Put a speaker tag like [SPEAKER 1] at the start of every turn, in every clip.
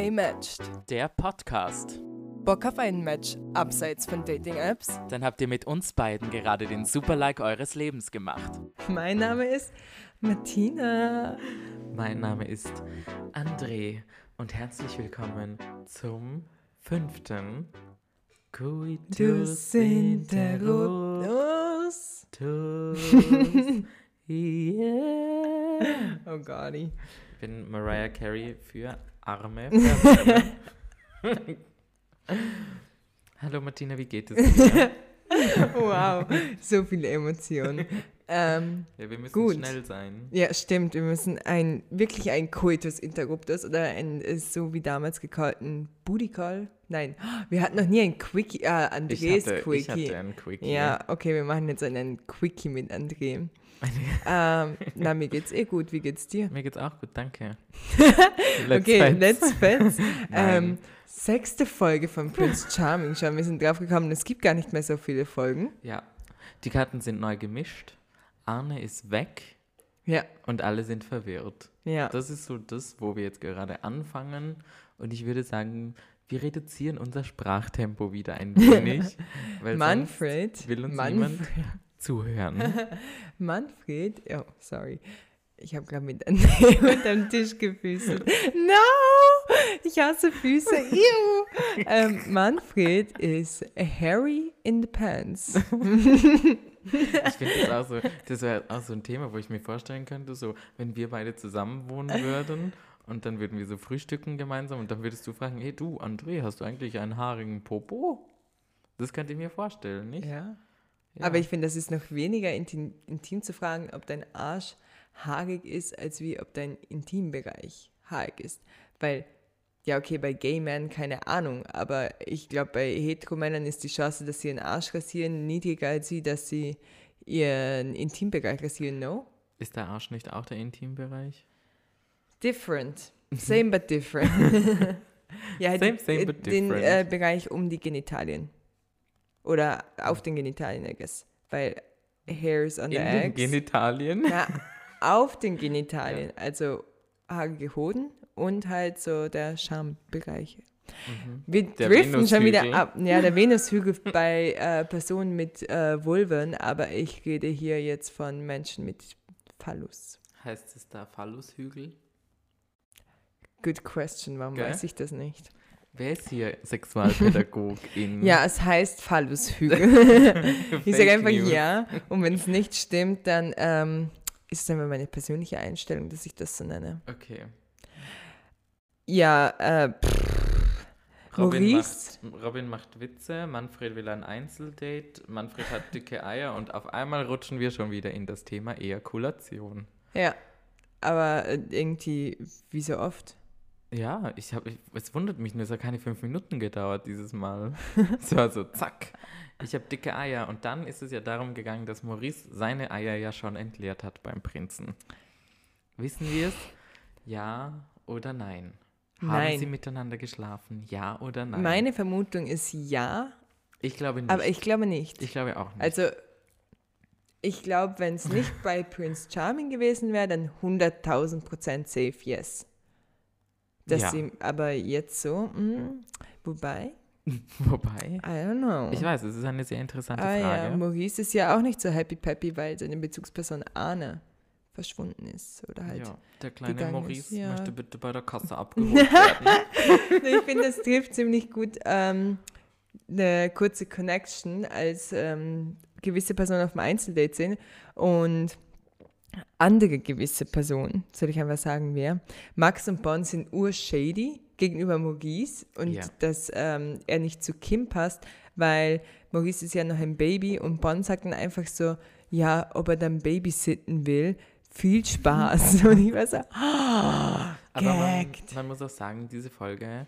[SPEAKER 1] Gay Matched.
[SPEAKER 2] Der Podcast.
[SPEAKER 1] Bock auf ein Match abseits von Dating-Apps?
[SPEAKER 2] Dann habt ihr mit uns beiden gerade den Super-Like eures Lebens gemacht.
[SPEAKER 1] Mein Name ist Martina.
[SPEAKER 2] Mein Name ist André und herzlich willkommen zum fünften Coitus Interruptus. yeah.
[SPEAKER 1] Oh Gott.
[SPEAKER 2] Ich bin Mariah Carey für arme. Hallo Martina, wie geht es dir?
[SPEAKER 1] Wow, so viele Emotionen. Ähm,
[SPEAKER 2] Ja, wir müssen
[SPEAKER 1] Gut.
[SPEAKER 2] schnell sein.
[SPEAKER 1] ja, stimmt. Wir müssen ein wirklich ein Coitus Interruptus oder ein so wie damals gecallten Booty Call. Nein, wir hatten noch nie ein Quickie. Ah,
[SPEAKER 2] Ich
[SPEAKER 1] Andres
[SPEAKER 2] hatte, ich
[SPEAKER 1] Quickie.
[SPEAKER 2] hatte einen Quickie.
[SPEAKER 1] Ja, okay, wir machen jetzt einen Quickie mit André. ähm, na, mir geht's eh gut. Wie geht's dir?
[SPEAKER 2] Mir geht's auch gut, danke.
[SPEAKER 1] okay,
[SPEAKER 2] Fets.
[SPEAKER 1] let's fets. Ähm, sechste Folge von Prince Charming. Schon, wir sind drauf gekommen, es gibt gar nicht mehr so viele Folgen.
[SPEAKER 2] Ja, die Karten sind neu gemischt. Arne ist weg
[SPEAKER 1] Ja,
[SPEAKER 2] und alle sind verwirrt.
[SPEAKER 1] ja.
[SPEAKER 2] Das ist so das, wo wir jetzt gerade anfangen. Und ich würde sagen, wir reduzieren unser Sprachtempo wieder ein wenig. weil
[SPEAKER 1] Manfred,
[SPEAKER 2] will uns
[SPEAKER 1] Manf-
[SPEAKER 2] niemand zuhören.
[SPEAKER 1] Manfred, oh, sorry. Ich habe gerade mit unterm Tisch gefüßelt. No! Ich hasse Füße. Ew. ähm, Manfred ist hairy in the pants.
[SPEAKER 2] Ich finde das auch so, das wäre auch so ein Thema, wo ich mir vorstellen könnte, so, wenn wir beide zusammen wohnen würden und dann würden wir so frühstücken gemeinsam und dann würdest du fragen, hey du, André, hast du eigentlich einen haarigen Popo? Das könnte ich mir vorstellen, nicht?
[SPEAKER 1] Ja.
[SPEAKER 2] Ja.
[SPEAKER 1] Aber ich finde, das ist noch weniger intim, intim zu fragen, ob dein Arsch haarig ist, als wie ob dein Intimbereich haarig ist. Weil, ja, okay, bei Gay Men keine Ahnung, aber ich glaube, bei Heteromännern ist die Chance, dass sie ihren Arsch rasieren, niedriger als sie, dass sie ihren Intimbereich rasieren, no?
[SPEAKER 2] Ist der Arsch nicht auch der Intimbereich?
[SPEAKER 1] Different. Same but different. ja,
[SPEAKER 2] Same, same but
[SPEAKER 1] den
[SPEAKER 2] different.
[SPEAKER 1] äh, Bereich um die Genitalien. Oder auf den Genitalien, I guess. Weil hairs on the
[SPEAKER 2] In den
[SPEAKER 1] eggs.
[SPEAKER 2] Genitalien?
[SPEAKER 1] Na, auf den Genitalien, also haarige Hoden und halt so der Schambereich.
[SPEAKER 2] Mhm.
[SPEAKER 1] Wir
[SPEAKER 2] Der
[SPEAKER 1] driften schon wieder ab. Ja, der Venushügel bei äh, Personen mit äh, Vulven, aber ich rede hier jetzt von Menschen mit Phallus.
[SPEAKER 2] Heißt es da Phallushügel?
[SPEAKER 1] Good question, warum
[SPEAKER 2] Gell?
[SPEAKER 1] weiß ich das nicht?
[SPEAKER 2] Wer ist hier Sexualpädagogin?
[SPEAKER 1] Ja, es heißt Phallushügel. ich sage einfach
[SPEAKER 2] News.
[SPEAKER 1] ja. Und wenn es nicht stimmt, dann ähm, ist es einfach meine persönliche Einstellung, dass ich das so nenne.
[SPEAKER 2] Okay.
[SPEAKER 1] Ja, äh, pff,
[SPEAKER 2] Robin
[SPEAKER 1] Maurice?
[SPEAKER 2] macht, Robin macht Witze, Manfred will ein Einzeldate, Manfred hat dicke Eier und auf einmal rutschen wir schon wieder in das Thema Ejakulation.
[SPEAKER 1] ja. Aber äh, irgendwie, wie so oft.
[SPEAKER 2] Ja, ich habe, es wundert mich nur, es hat keine fünf Minuten gedauert dieses Mal. es war so, zack, ich habe dicke Eier. Und dann ist es ja darum gegangen, dass Maurice seine Eier ja schon entleert hat beim Prinzen. Wissen wir es? Ja oder nein? Haben
[SPEAKER 1] Nein.
[SPEAKER 2] sie miteinander geschlafen? Ja oder nein?
[SPEAKER 1] Meine Vermutung ist ja,
[SPEAKER 2] ich glaube nicht.
[SPEAKER 1] aber ich glaube nicht.
[SPEAKER 2] ich glaube auch nicht.
[SPEAKER 1] Also, ich glaube, wenn es nicht bei Prince Charming gewesen wäre, dann 100.000 Prozent safe yes. Dass
[SPEAKER 2] Ja.
[SPEAKER 1] sie aber jetzt so, mm, wobei,
[SPEAKER 2] Wobei,
[SPEAKER 1] I don't know.
[SPEAKER 2] ich weiß, es ist eine sehr interessante
[SPEAKER 1] ah ja,
[SPEAKER 2] Frage.
[SPEAKER 1] Maurice ist ja auch nicht so happy peppy, weil seine Bezugsperson Arne verschwunden ist oder halt.
[SPEAKER 2] ja, der kleine Maurice
[SPEAKER 1] ja.
[SPEAKER 2] möchte bitte bei der Kasse abgeholt werden.
[SPEAKER 1] ich finde, das trifft ziemlich gut ähm, eine kurze Connection, als ähm, gewisse Personen auf dem Einzeldate sind und andere gewisse Personen, soll ich einfach sagen, wer. Max und Bon sind urshady gegenüber Maurice und
[SPEAKER 2] Ja.
[SPEAKER 1] dass ähm, er nicht zu Kim passt, weil Maurice ist ja noch ein Baby und Bon sagt dann einfach so, ja, ob er dann babysitten will, viel Spaß. und ich war so, ah,
[SPEAKER 2] Aber man, man muss auch sagen, diese Folge,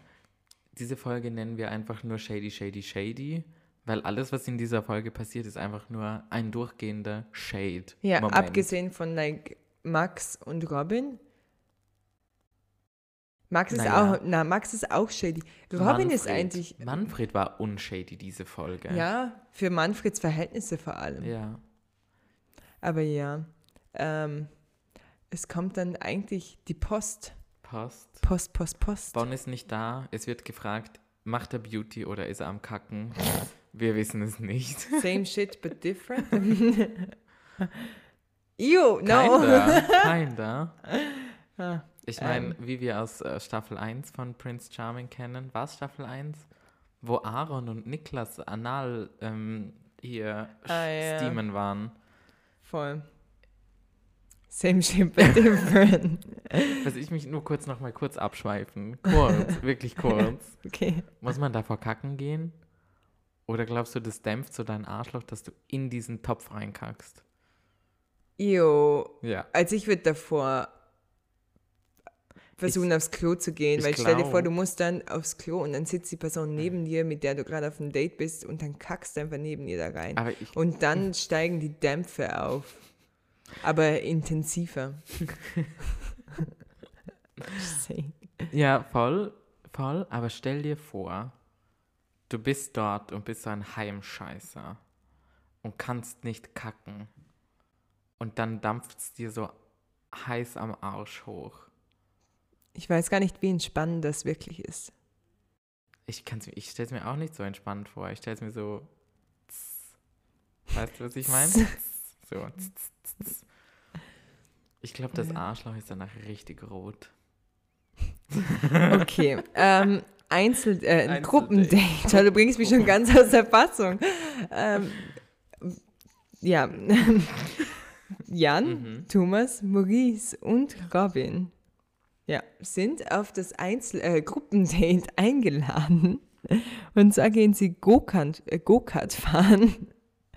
[SPEAKER 2] diese Folge nennen wir einfach nur Shady, Shady, Shady, weil alles, was in dieser Folge passiert, ist einfach nur ein durchgehender Shade.
[SPEAKER 1] Ja,
[SPEAKER 2] Moment.
[SPEAKER 1] abgesehen von like Max und Robin. Max ist
[SPEAKER 2] Naja.
[SPEAKER 1] auch, na, Max ist auch shady. Robin ist
[SPEAKER 2] Manfred.
[SPEAKER 1] eigentlich,
[SPEAKER 2] Manfred war unshady, diese Folge.
[SPEAKER 1] ja, für Manfreds Verhältnisse vor allem.
[SPEAKER 2] Ja.
[SPEAKER 1] Aber ja, ähm, es kommt dann eigentlich die Post.
[SPEAKER 2] Post.
[SPEAKER 1] Post, Post, Post.
[SPEAKER 2] Bonn ist nicht da. Es wird gefragt, macht er Beauty oder ist er am Kacken? Wir wissen es nicht.
[SPEAKER 1] Same shit, but different. Ew, no.
[SPEAKER 2] Kinder. Kinder.
[SPEAKER 1] Ah,
[SPEAKER 2] Ich meine,
[SPEAKER 1] Ähm.
[SPEAKER 2] wie wir aus äh, Staffel 1 von Prince Charming kennen, war es Staffel 1? Wo Aaron und Niklas anal ähm, hier
[SPEAKER 1] Ah, ja.
[SPEAKER 2] steamen waren.
[SPEAKER 1] Voll. Same shit, but different.
[SPEAKER 2] Was ich mich nur kurz noch mal kurz abschweifen. Kurz, wirklich kurz.
[SPEAKER 1] Okay.
[SPEAKER 2] Muss man davor kacken gehen? Oder glaubst du, das dämpft so dein Arschloch, dass du in diesen Topf reinkackst?
[SPEAKER 1] Ew.
[SPEAKER 2] Ja.
[SPEAKER 1] Also ich würde davor versuchen, aufs Klo zu gehen,
[SPEAKER 2] ich
[SPEAKER 1] weil stell dir vor,
[SPEAKER 2] glaub-
[SPEAKER 1] du musst dann aufs Klo und dann sitzt die Person neben dir, mit der du gerade auf einem Date bist und dann kackst du einfach neben ihr da rein.
[SPEAKER 2] Aber ich,
[SPEAKER 1] Und dann steigen die Dämpfe auf. Aber intensiver.
[SPEAKER 2] Ja, voll, voll. Aber stell dir vor, du bist dort und bist so ein Heimscheißer und kannst nicht kacken. Und dann dampft es dir so heiß am Arsch hoch.
[SPEAKER 1] ich weiß gar nicht, wie entspannend das wirklich ist.
[SPEAKER 2] Ich, ich stelle es mir auch nicht so entspannt vor. Ich stelle es mir so. tss. Weißt du, was ich meine? So. tss, tss. Ich glaube, das. Arschloch ist danach richtig rot.
[SPEAKER 1] Okay. ähm, Einzel, äh,
[SPEAKER 2] Einzeldate.
[SPEAKER 1] Gruppendate. Du bringst mich schon ganz aus der Fassung. Ähm, ja. Jan,
[SPEAKER 2] Mhm.
[SPEAKER 1] Thomas, Maurice und Robin ja, sind auf das Einzel äh, Gruppendate eingeladen. Und zwar gehen sie Go-Kart äh, Go-Kart fahren.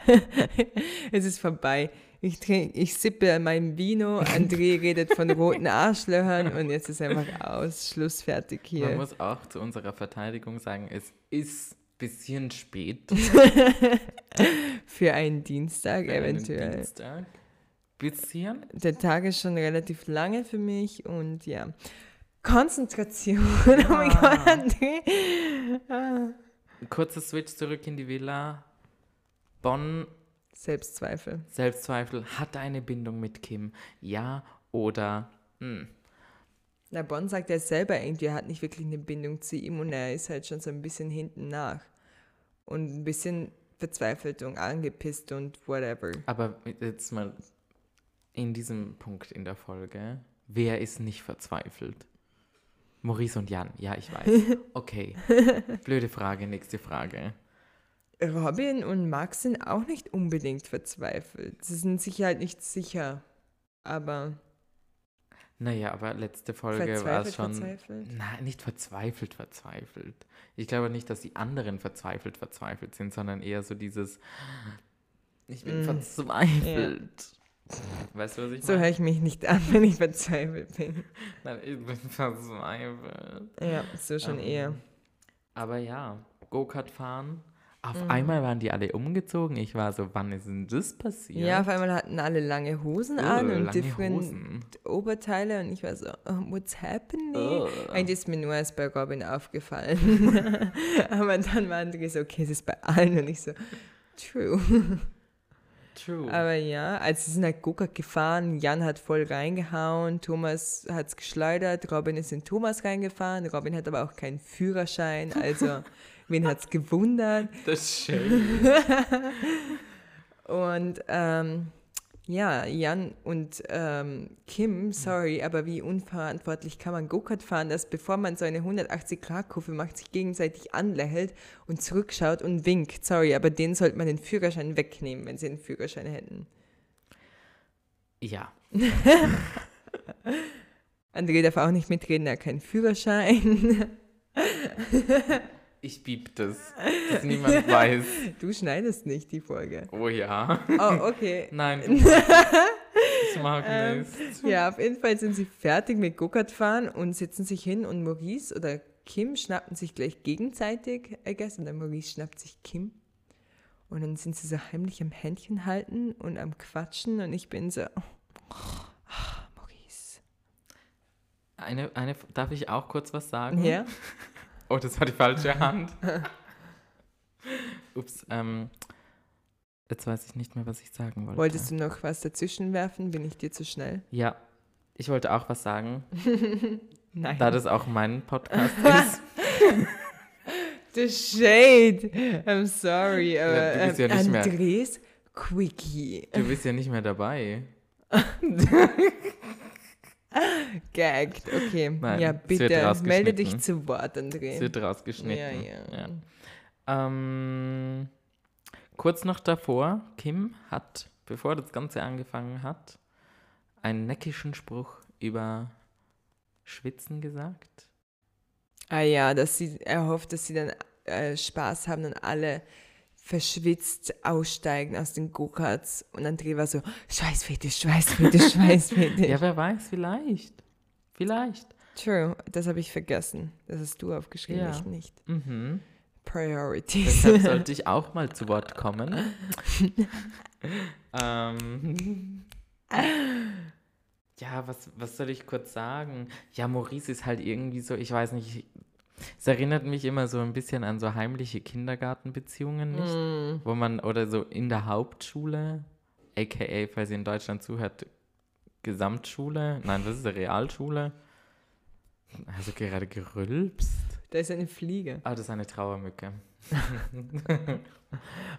[SPEAKER 1] es ist vorbei. Ich, trink, ich sippe an meinem Vino, André redet von roten Arschlöchern und jetzt ist einfach aus. Schluss, fertig
[SPEAKER 2] Man
[SPEAKER 1] hier.
[SPEAKER 2] muss auch zu unserer Verteidigung sagen, es ist ein bisschen spät.
[SPEAKER 1] Für einen Dienstag
[SPEAKER 2] für einen
[SPEAKER 1] eventuell.
[SPEAKER 2] Dienstag. Bisschen.
[SPEAKER 1] Der Tag ist schon relativ lange für mich und ja. Konzentration. Oh mein
[SPEAKER 2] Ja.
[SPEAKER 1] Gott, André. Ah.
[SPEAKER 2] Kurzer Switch zurück in die Villa. Bonn,
[SPEAKER 1] Selbstzweifel.
[SPEAKER 2] Selbstzweifel, hat er eine Bindung mit Kim? Ja oder hm.
[SPEAKER 1] Na, Bonn sagt er selber irgendwie, er hat nicht wirklich eine Bindung zu ihm und er ist halt schon so ein bisschen hinten nach. Und ein bisschen verzweifelt und angepisst und whatever.
[SPEAKER 2] Aber jetzt mal in diesem Punkt in der Folge, wer ist nicht verzweifelt? Maurice und Jan, ja, ich weiß. Okay. Blöde Frage, nächste Frage.
[SPEAKER 1] Robin und Max sind auch nicht unbedingt verzweifelt. Sie sind sich halt nicht sicher. Aber
[SPEAKER 2] Naja, aber letzte Folge war es schon.
[SPEAKER 1] verzweifelt.
[SPEAKER 2] Nein, nicht verzweifelt, verzweifelt. Ich glaube nicht, dass die anderen verzweifelt, verzweifelt sind, sondern eher so dieses, ich bin
[SPEAKER 1] Mm.
[SPEAKER 2] verzweifelt. Weißt du, was ich
[SPEAKER 1] So höre
[SPEAKER 2] meine?
[SPEAKER 1] ich mich nicht an, wenn ich verzweifelt bin.
[SPEAKER 2] Nein, ich bin verzweifelt.
[SPEAKER 1] Ja, so schon
[SPEAKER 2] Ähm,
[SPEAKER 1] eher.
[SPEAKER 2] Aber ja, Go-Kart fahren. Auf
[SPEAKER 1] Mhm.
[SPEAKER 2] einmal waren die alle umgezogen. Ich war so, wann ist denn das passiert?
[SPEAKER 1] Ja, auf einmal hatten alle lange Hosen
[SPEAKER 2] Oh,
[SPEAKER 1] an und different
[SPEAKER 2] Hosen.
[SPEAKER 1] Oberteile und ich war so, oh, what's happening?
[SPEAKER 2] Oh.
[SPEAKER 1] Eigentlich ist mir nur erst bei Robin aufgefallen. Aber dann war André so, okay, es ist bei allen und ich so, true.
[SPEAKER 2] True.
[SPEAKER 1] Aber ja, also sie sind halt Go-Kart gefahren, Jan hat voll reingehauen, Thomas hat es geschleudert, Robin ist in Thomas reingefahren, Robin hat aber auch keinen Führerschein, also wen hat es gewundert?
[SPEAKER 2] das ist schön.
[SPEAKER 1] Und ähm, ja, Jan und ähm, Kim, sorry, aber wie unverantwortlich kann man Go-Kart fahren, dass bevor man so eine 180-Grad-Kurve macht, sich gegenseitig anlächelt und zurückschaut und winkt. Sorry, aber denen sollte man den Führerschein wegnehmen, wenn sie einen Führerschein hätten.
[SPEAKER 2] Ja.
[SPEAKER 1] André darf auch nicht mitreden, er hat keinen Führerschein.
[SPEAKER 2] Ich bieb das, dass niemand weiß.
[SPEAKER 1] Du schneidest nicht die Folge.
[SPEAKER 2] Oh ja.
[SPEAKER 1] Oh, okay.
[SPEAKER 2] Nein, ich mag
[SPEAKER 1] Ähm,
[SPEAKER 2] nicht.
[SPEAKER 1] Ja, auf jeden Fall sind sie fertig mit Go-Kart fahren und setzen sich hin und Maurice oder Kim schnappten sich gleich gegenseitig, I guess, und dann Maurice schnappt sich Kim. Und dann sind sie so heimlich am Händchen halten und am Quatschen und ich bin so, ah, Maurice.
[SPEAKER 2] Eine, eine, darf ich auch kurz was sagen?
[SPEAKER 1] Ja?
[SPEAKER 2] Oh, das war die falsche Hand. Ups, ähm, jetzt weiß ich nicht mehr, was ich sagen wollte.
[SPEAKER 1] Wolltest du noch was dazwischen werfen? Bin ich dir zu schnell?
[SPEAKER 2] Ja, ich wollte auch was sagen.
[SPEAKER 1] Nein.
[SPEAKER 2] da das auch mein Podcast ist.
[SPEAKER 1] The Shade. I'm sorry, aber
[SPEAKER 2] Ja, du bist ja
[SPEAKER 1] ähm,
[SPEAKER 2] nicht mehr-
[SPEAKER 1] Andres Quickie.
[SPEAKER 2] Du bist ja nicht mehr dabei.
[SPEAKER 1] Gagged. Okay.
[SPEAKER 2] Nein,
[SPEAKER 1] ja,
[SPEAKER 2] es
[SPEAKER 1] bitte. Melde dich zu Wort,
[SPEAKER 2] Es
[SPEAKER 1] André.
[SPEAKER 2] wird rausgeschnitten.
[SPEAKER 1] Ja, ja.
[SPEAKER 2] Ähm, kurz noch davor, Kim hat, bevor das Ganze angefangen hat, einen neckischen Spruch über Schwitzen gesagt.
[SPEAKER 1] Ah ja, dass sie, er hofft, dass sie dann äh, Spaß haben und alle verschwitzt aussteigen aus den Go-Karts. Und André war so, Schweißfetisch, Schweißfetisch, Schweißfetisch.
[SPEAKER 2] Ja, wer weiß, vielleicht. Vielleicht.
[SPEAKER 1] True, das habe ich vergessen. Das hast du aufgeschrieben,
[SPEAKER 2] Ja.
[SPEAKER 1] ich nicht.
[SPEAKER 2] Mhm.
[SPEAKER 1] Priorities.
[SPEAKER 2] Deshalb sollte ich auch mal zu Wort kommen. ähm, ja, was, was soll ich kurz sagen? Ja, Maurice ist halt irgendwie so, ich weiß nicht, es erinnert mich immer so ein bisschen an so heimliche Kindergartenbeziehungen, nicht?
[SPEAKER 1] Mm.
[SPEAKER 2] Wo man, oder so in der Hauptschule, aka, falls ihr in Deutschland zuhört, Gesamtschule, nein, was ist eine Realschule? Also gerade gerülpst.
[SPEAKER 1] Da ist eine Fliege.
[SPEAKER 2] Ah, das ist eine Trauermücke.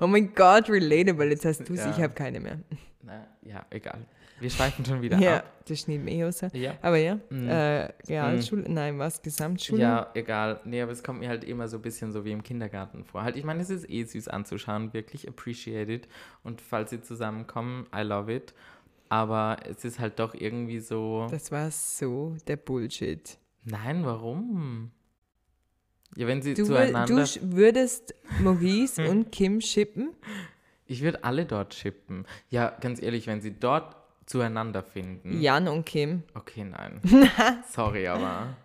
[SPEAKER 1] Oh mein Gott, relatable. Jetzt hast du sie,
[SPEAKER 2] Ja.
[SPEAKER 1] ich habe keine mehr.
[SPEAKER 2] Na, ja, egal. Wir schweifen schon wieder
[SPEAKER 1] Ja,
[SPEAKER 2] ab.
[SPEAKER 1] das schneidet mir eh raus.
[SPEAKER 2] Ja.
[SPEAKER 1] Aber ja,
[SPEAKER 2] Mhm.
[SPEAKER 1] äh, Realschule, nein, was? Gesamtschule?
[SPEAKER 2] Ja, egal. Nee, aber es kommt mir halt immer so ein bisschen so wie im Kindergarten vor. Halt, ich meine, es ist eh süß anzuschauen, wirklich appreciated. Und falls sie zusammenkommen, I love it. Aber es ist halt doch irgendwie so.
[SPEAKER 1] Das war so der Bullshit.
[SPEAKER 2] Nein, warum? Ja, wenn sie
[SPEAKER 1] Du,
[SPEAKER 2] zueinander.
[SPEAKER 1] du würdest Maurice und Kim shippen?
[SPEAKER 2] ich würde alle dort chippen. Ja, ganz ehrlich, wenn sie dort zueinander finden.
[SPEAKER 1] Jan und Kim.
[SPEAKER 2] Okay, nein. Sorry, aber.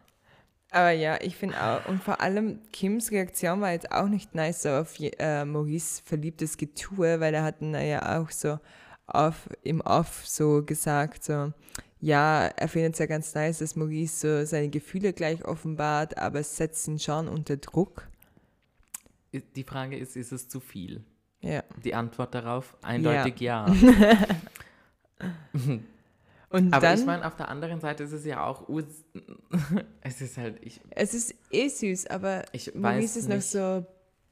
[SPEAKER 1] Aber ja, ich finde auch, und vor allem Kims Reaktion war jetzt auch nicht nice auf äh, Maurice verliebtes Getue, weil er hat ihn ja auch so auf, im Off so gesagt, so, ja, er findet es ja ganz nice, dass Maurice so seine Gefühle gleich offenbart, aber es setzt ihn schon unter Druck.
[SPEAKER 2] Die Frage ist, ist es zu viel?
[SPEAKER 1] Ja.
[SPEAKER 2] Die Antwort darauf eindeutig ja.
[SPEAKER 1] Und
[SPEAKER 2] Aber
[SPEAKER 1] dann,
[SPEAKER 2] ich meine, auf der anderen Seite ist es ja auch. es ist halt. Ich,
[SPEAKER 1] es ist eh süß, aber
[SPEAKER 2] ich
[SPEAKER 1] Maurice ist noch so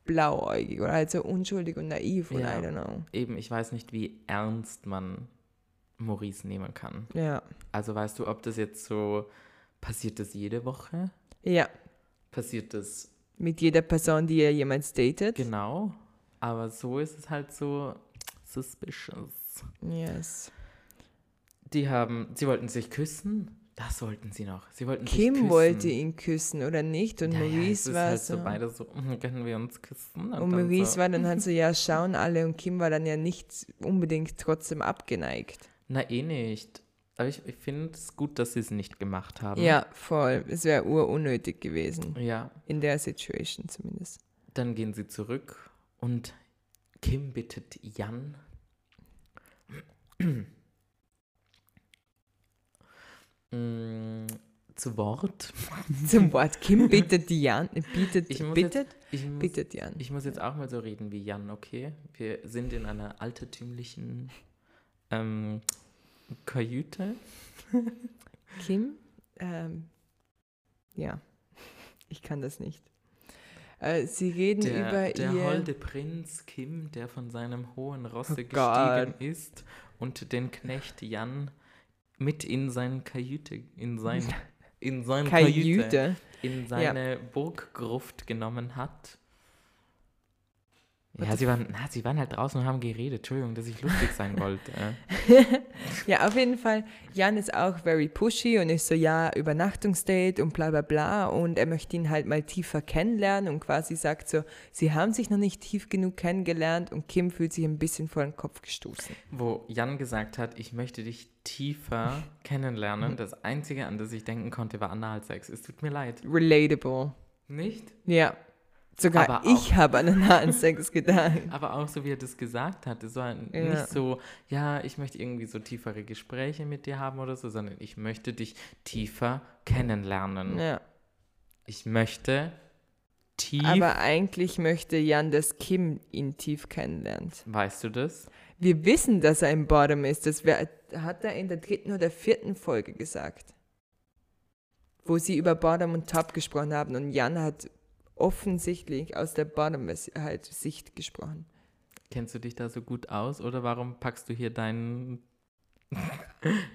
[SPEAKER 1] blauäugig oder halt so unschuldig und naiv und
[SPEAKER 2] Ja.
[SPEAKER 1] I don't know.
[SPEAKER 2] eben, ich weiß nicht, wie ernst man Maurice nehmen kann.
[SPEAKER 1] Ja.
[SPEAKER 2] Also weißt du, ob das jetzt so. Passiert das jede Woche?
[SPEAKER 1] Ja,
[SPEAKER 2] Passiert das
[SPEAKER 1] mit jeder Person, die er jemals datet.
[SPEAKER 2] genau? Aber so ist es halt so suspicious.
[SPEAKER 1] Yes.
[SPEAKER 2] Die haben. Sie wollten sich küssen? Das wollten sie noch. Sie wollten sich
[SPEAKER 1] Kim
[SPEAKER 2] küssen.
[SPEAKER 1] wollte ihn küssen oder nicht und
[SPEAKER 2] ja, ja, es
[SPEAKER 1] Maurice
[SPEAKER 2] ist
[SPEAKER 1] war
[SPEAKER 2] halt
[SPEAKER 1] so.
[SPEAKER 2] so beide so, "Mm, können wir uns küssen?
[SPEAKER 1] und
[SPEAKER 2] dann
[SPEAKER 1] Maurice
[SPEAKER 2] so,
[SPEAKER 1] war dann halt so, ja, schauen alle und Kim war dann ja nicht unbedingt trotzdem abgeneigt.
[SPEAKER 2] Na, eh nicht. Aber ich, ich finde es gut, dass sie es nicht gemacht haben.
[SPEAKER 1] Ja, voll. Es wäre urunnötig gewesen.
[SPEAKER 2] Ja,
[SPEAKER 1] In der Situation zumindest.
[SPEAKER 2] dann gehen sie zurück und Kim bittet Jan. Mm, zu Wort.
[SPEAKER 1] Zum Wort Kim bittet Jan, bietet,
[SPEAKER 2] Ich
[SPEAKER 1] bittet,
[SPEAKER 2] Ich muss,
[SPEAKER 1] bittet Jan.
[SPEAKER 2] ich muss jetzt auch mal so reden wie Jan, okay? Wir sind in einer altertümlichen ähm, Kajüte.
[SPEAKER 1] Kim, ähm, ja, ich kann das nicht. Äh, sie reden
[SPEAKER 2] Der,
[SPEAKER 1] über
[SPEAKER 2] der
[SPEAKER 1] ihr...
[SPEAKER 2] holde Prinz Kim, der von seinem hohen Rosse
[SPEAKER 1] Oh
[SPEAKER 2] gestiegen ist und den Knecht Jan mit in sein Kajüte, in sein, in sein Kajüte,
[SPEAKER 1] Kajüte.
[SPEAKER 2] in seine Burggruft genommen hat. Ja, sie waren, na, sie waren halt draußen und haben geredet. Entschuldigung, dass ich lustig sein wollte.
[SPEAKER 1] Ja, auf jeden Fall. Jan ist auch very pushy und ist so, ja, Übernachtungsdate und bla bla bla. Und er möchte ihn halt mal tiefer kennenlernen und quasi sagt so, sie haben sich noch nicht tief genug kennengelernt und Kim fühlt sich ein bisschen vor den Kopf gestoßen.
[SPEAKER 2] Wo Jan gesagt hat, ich möchte dich tiefer kennenlernen. Das Einzige, an das ich denken konnte, war Analsex. Es tut mir leid.
[SPEAKER 1] Relatable.
[SPEAKER 2] Nicht?
[SPEAKER 1] Ja. Sogar
[SPEAKER 2] Aber
[SPEAKER 1] ich habe an einen Sex gedacht.
[SPEAKER 2] Aber auch so, wie er das gesagt hat, es war
[SPEAKER 1] Ja.
[SPEAKER 2] nicht so, ja, ich möchte irgendwie so tiefere Gespräche mit dir haben oder so, sondern ich möchte dich tiefer kennenlernen.
[SPEAKER 1] Ja.
[SPEAKER 2] Ich möchte tief,
[SPEAKER 1] Aber eigentlich möchte Jan, dass Kim ihn tief kennenlernt.
[SPEAKER 2] weißt du das?
[SPEAKER 1] Wir wissen, dass er im Bottom ist. Das wär, hat er in der dritten oder vierten Folge gesagt. wo sie über Bottom und Top gesprochen haben und Jan hat offensichtlich aus der Bottom-Sicht gesprochen.
[SPEAKER 2] Kennst du dich da so gut aus oder warum packst du hier deinen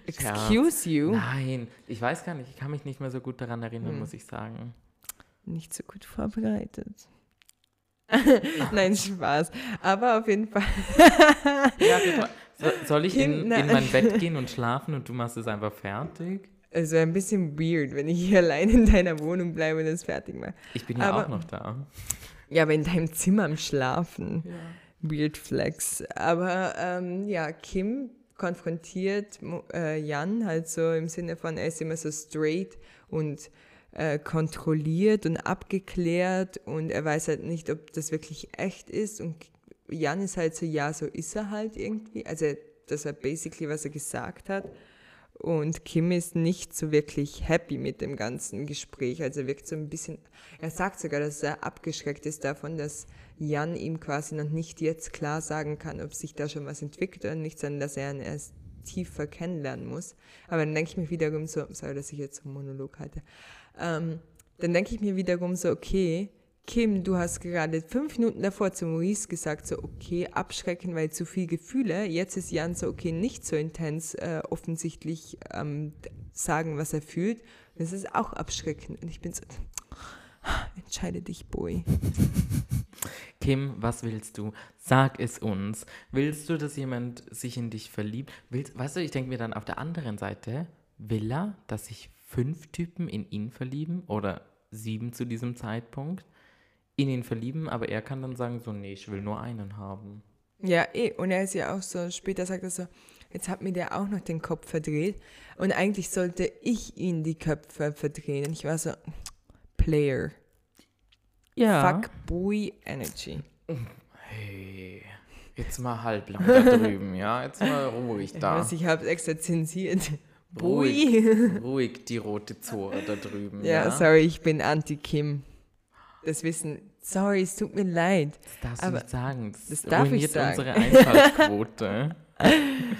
[SPEAKER 1] Excuse you?
[SPEAKER 2] Nein, ich weiß gar nicht, ich kann mich nicht mehr so gut daran erinnern,
[SPEAKER 1] Hm.
[SPEAKER 2] muss ich sagen.
[SPEAKER 1] Nicht so gut vorbereitet. Nein, Spaß. Aber auf jeden Fall.
[SPEAKER 2] Ja, so, soll ich in, in mein Bett gehen und schlafen und du machst es einfach fertig?
[SPEAKER 1] Also ein bisschen weird, wenn ich hier allein in deiner Wohnung bleibe und das fertig mache.
[SPEAKER 2] Ich bin ja
[SPEAKER 1] Aber-
[SPEAKER 2] auch noch da.
[SPEAKER 1] Ja, aber in deinem Zimmer am Schlafen. Weird Flex. Aber ähm, ja, Kim konfrontiert äh, Jan halt so im Sinne von, er ist immer so straight und äh, kontrolliert und abgeklärt und er weiß halt nicht, ob das wirklich echt ist. Und Jan ist halt so, ja, so ist er halt irgendwie. Also das war basically, was er gesagt hat. Und Kim ist nicht so wirklich happy mit dem ganzen Gespräch. Also er wirkt so ein bisschen, er sagt sogar, dass er abgeschreckt ist davon, dass Jan ihm quasi noch nicht jetzt klar sagen kann, ob sich da schon was entwickelt oder nicht, sondern dass er ihn erst tiefer kennenlernen muss. Aber dann denke ich mir wiederum so, sorry, dass ich jetzt so einen Monolog hatte, ähm, dann denke ich mir wiederum so, okay, Kim, du hast gerade fünf Minuten davor zu Maurice gesagt, so, okay, abschrecken, weil zu viel Gefühle. Jetzt ist Jan so, okay, nicht so intens äh, offensichtlich ähm, sagen, was er fühlt. Das ist auch abschreckend. Und ich bin so, entscheide dich, Boy.
[SPEAKER 2] Kim, was willst du? Sag es uns. Willst du, dass jemand sich in dich verliebt? Willst, weißt du, ich denke mir dann auf der anderen Seite, will er, dass sich fünf Typen in ihn verlieben oder sieben zu diesem Zeitpunkt in ihn verlieben, aber er kann dann sagen so, nee, ich will nur einen haben.
[SPEAKER 1] Ja, eh. Und er ist ja auch so, später sagt er so, jetzt hat mir der auch noch den Kopf verdreht. Und eigentlich sollte ich ihn die Köpfe verdrehen. Und ich war so, Player. Fuck Boy Energy.
[SPEAKER 2] Hey, jetzt mal halblang da drüben, ja? Jetzt mal ruhig
[SPEAKER 1] Ich
[SPEAKER 2] da.
[SPEAKER 1] weiß, ich habe extra zensiert.
[SPEAKER 2] Ruhig.
[SPEAKER 1] Boy.
[SPEAKER 2] Ruhig die rote Zore da drüben,
[SPEAKER 1] Ja,
[SPEAKER 2] ja?
[SPEAKER 1] sorry, ich bin Anti-Kim. Das Wissen, sorry, es tut mir leid.
[SPEAKER 2] Das darfst
[SPEAKER 1] Aber
[SPEAKER 2] du nicht sagen. Das,
[SPEAKER 1] das darf ich sagen.
[SPEAKER 2] unsere Einfallsquote.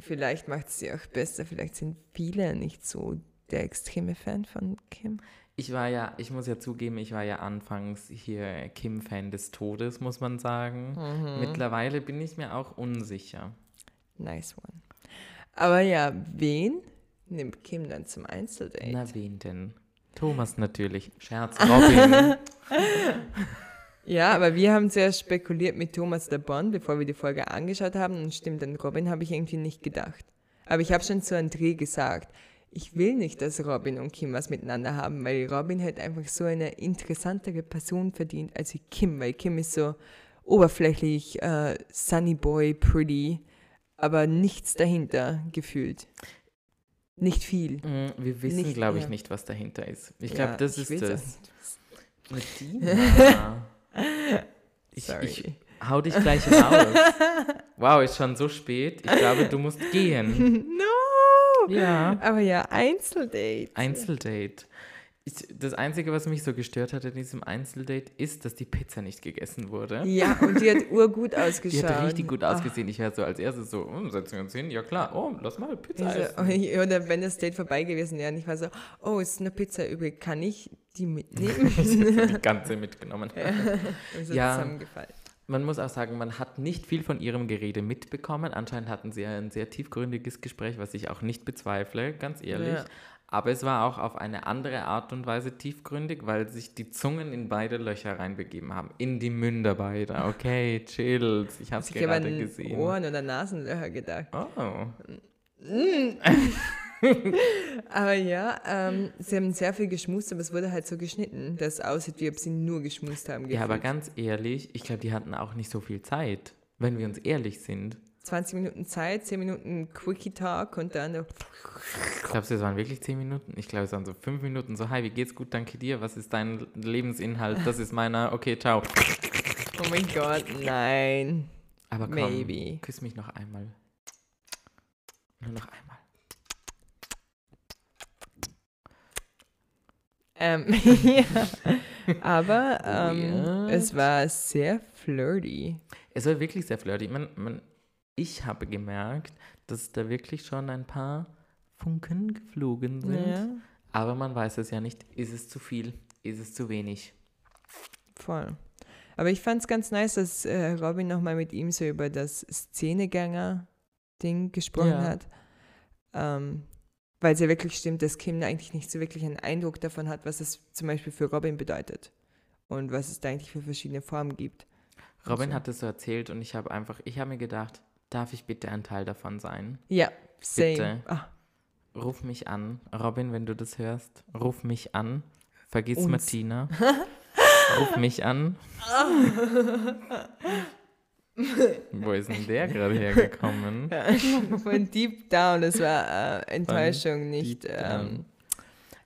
[SPEAKER 1] Vielleicht macht es sie auch besser. Vielleicht sind viele nicht so der extreme Fan von Kim.
[SPEAKER 2] Ich war ja, ich muss ja zugeben, ich war ja anfangs hier Kim-Fan des Todes, muss man sagen.
[SPEAKER 1] Mhm.
[SPEAKER 2] Mittlerweile bin ich mir auch unsicher.
[SPEAKER 1] Nice one. Aber ja, wen nimmt Kim dann zum Einzeldate?
[SPEAKER 2] Na, wen denn? Thomas natürlich. Scherz, Robin.
[SPEAKER 1] Ja, aber wir haben zuerst spekuliert mit Thomas der Bond, bevor wir die Folge angeschaut haben. Und stimmt, an Robin habe ich irgendwie nicht gedacht. Aber ich habe schon zu André gesagt, ich will nicht, dass Robin und Kim was miteinander haben, weil Robin hat einfach so eine interessantere Person verdient als wie Kim, weil Kim ist so oberflächlich, äh, sunny boy, pretty, aber nichts dahinter gefühlt. Nicht viel.
[SPEAKER 2] Mm, Wir wissen, glaube ich,
[SPEAKER 1] ja.
[SPEAKER 2] nicht, was dahinter ist. Ich
[SPEAKER 1] Ja,
[SPEAKER 2] glaube, das
[SPEAKER 1] ich
[SPEAKER 2] ist das. Medina. Ich,
[SPEAKER 1] Sorry.
[SPEAKER 2] ich hau dich gleich raus. Wow, ist schon so spät. Ich glaube, du musst gehen.
[SPEAKER 1] no!
[SPEAKER 2] Ja.
[SPEAKER 1] Aber ja, Einzeldate.
[SPEAKER 2] Einzeldate. Ich, das Einzige, was mich so gestört hat in diesem Einzeldate, ist, dass die Pizza nicht gegessen wurde.
[SPEAKER 1] Ja, und die hat urgut ausgeschaut.
[SPEAKER 2] Die hat richtig gut ausgesehen. Ich wäre so als erstes so, oh, setzen wir uns hin. Ja klar, oh, lass mal Pizza
[SPEAKER 1] Also,
[SPEAKER 2] essen.
[SPEAKER 1] oder wenn das Date vorbei gewesen wäre und ich war so, oh, ist eine Pizza übrig, kann ich die mitnehmen?
[SPEAKER 2] Ich die ganze mitgenommen.
[SPEAKER 1] Also
[SPEAKER 2] Ja.
[SPEAKER 1] zusammengefallen.
[SPEAKER 2] Man muss auch sagen, man hat nicht viel von ihrem Gerede mitbekommen. Anscheinend hatten sie ein sehr tiefgründiges Gespräch, was ich auch nicht bezweifle, ganz ehrlich.
[SPEAKER 1] Ja.
[SPEAKER 2] Aber es war auch auf eine andere Art und Weise tiefgründig, weil sich die Zungen in beide Löcher reinbegeben haben. In die Münder beider. Okay, chills. Ich habe es gerade
[SPEAKER 1] an
[SPEAKER 2] gesehen.
[SPEAKER 1] Ohren- oder Nasenlöcher gedacht.
[SPEAKER 2] Oh.
[SPEAKER 1] Aber ja, ähm, sie haben sehr viel geschmust, aber es wurde halt so geschnitten, dass es aussieht, wie ob sie nur geschmust haben.
[SPEAKER 2] Ja, aber
[SPEAKER 1] gefühlt.
[SPEAKER 2] ganz ehrlich, ich glaube, die hatten auch nicht so viel Zeit, wenn wir uns ehrlich sind.
[SPEAKER 1] 20 Minuten Zeit, 10 Minuten Quickie Talk und dann
[SPEAKER 2] Glaubst du, es waren wirklich zehn Minuten? Ich glaube, es waren so fünf Minuten. So, hi, wie geht's? Gut, danke dir. Was ist dein Lebensinhalt? Das ist meiner. Okay, ciao.
[SPEAKER 1] Oh mein Gott, nein.
[SPEAKER 2] Aber komm,
[SPEAKER 1] Maybe.
[SPEAKER 2] küss mich noch einmal. Nur noch einmal.
[SPEAKER 1] Ähm, ja. Aber ähm, es war sehr flirty.
[SPEAKER 2] Es war wirklich sehr flirty. Man, man, ich habe gemerkt, dass da wirklich schon ein paar Funken geflogen sind.
[SPEAKER 1] Ja.
[SPEAKER 2] Aber man weiß es ja nicht. Ist es zu viel? Ist es zu wenig?
[SPEAKER 1] Voll. Aber ich fand es ganz nice, dass äh, Robin nochmal mit ihm so über das Szenegänger-Ding gesprochen
[SPEAKER 2] Ja.
[SPEAKER 1] hat. Ähm, weil es ja wirklich stimmt, dass Kim eigentlich nicht so wirklich einen Eindruck davon hat, was es zum Beispiel für Robin bedeutet. Und was es da eigentlich für verschiedene Formen gibt.
[SPEAKER 2] Robin
[SPEAKER 1] so.
[SPEAKER 2] hat es so erzählt und ich habe einfach, ich habe mir gedacht, darf ich bitte ein Teil davon sein?
[SPEAKER 1] Ja, same.
[SPEAKER 2] Bitte.
[SPEAKER 1] Ah,
[SPEAKER 2] Ruf mich an. Robin, wenn du das hörst, ruf mich an. Vergiss
[SPEAKER 1] Uns.
[SPEAKER 2] Martina. ruf mich an. Wo ist denn der gerade hergekommen?
[SPEAKER 1] von Deep Down, das war äh, Enttäuschung, nicht.
[SPEAKER 2] Deep
[SPEAKER 1] Ähm,
[SPEAKER 2] Down.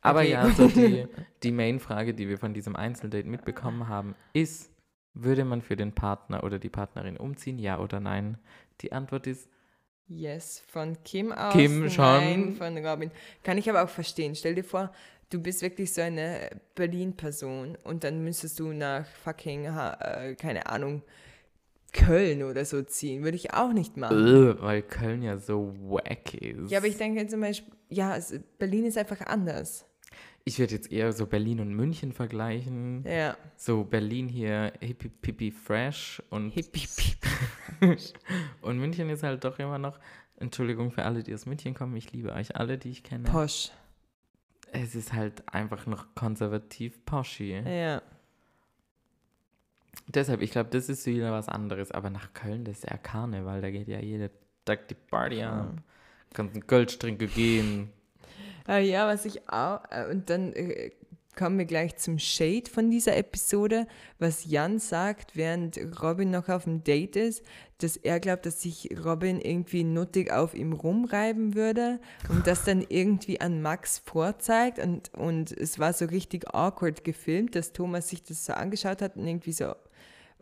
[SPEAKER 2] Aber
[SPEAKER 1] okay.
[SPEAKER 2] ja, so die, die Main-Frage, die wir von diesem Einzeldate mitbekommen haben, ist, würde man für den Partner oder die Partnerin umziehen, ja oder nein? Die Antwort ist,
[SPEAKER 1] yes, von Kim aus.
[SPEAKER 2] Kim schon.
[SPEAKER 1] Nein, von Robin. Kann ich aber auch verstehen. Stell dir vor, du bist wirklich so eine Berlin-Person und dann müsstest du nach fucking, äh, keine Ahnung, Köln oder so ziehen. Würde ich auch nicht machen.
[SPEAKER 2] Weil Köln ja so wack ist.
[SPEAKER 1] Ja, aber ich denke zum Beispiel, ja, Berlin ist einfach anders.
[SPEAKER 2] Ich würde jetzt eher so Berlin und München vergleichen.
[SPEAKER 1] Ja.
[SPEAKER 2] So Berlin hier hippie pipi fresh und,
[SPEAKER 1] Hippie, pipi.
[SPEAKER 2] und München ist halt doch immer noch, Entschuldigung für alle, die aus München kommen, ich liebe euch alle, die ich kenne.
[SPEAKER 1] Posch.
[SPEAKER 2] Es ist halt einfach noch konservativ poschi.
[SPEAKER 1] Ja.
[SPEAKER 2] Deshalb, ich glaube, das ist wieder was anderes. Aber nach Köln, das ist ja Karneval, da geht ja jeden Tag die Party ab. Kannst einen Goldstrinke gehen.
[SPEAKER 1] Ah, ja, was ich auch, äh, und dann äh, kommen wir gleich zum Shade von dieser Episode, was Jan sagt, während Robin noch auf dem Date ist, dass er glaubt, dass sich Robin irgendwie nuttig auf ihm rumreiben würde und das dann irgendwie an Max vorzeigt. Und, und es war so richtig awkward gefilmt, dass Thomas sich das so angeschaut hat und irgendwie so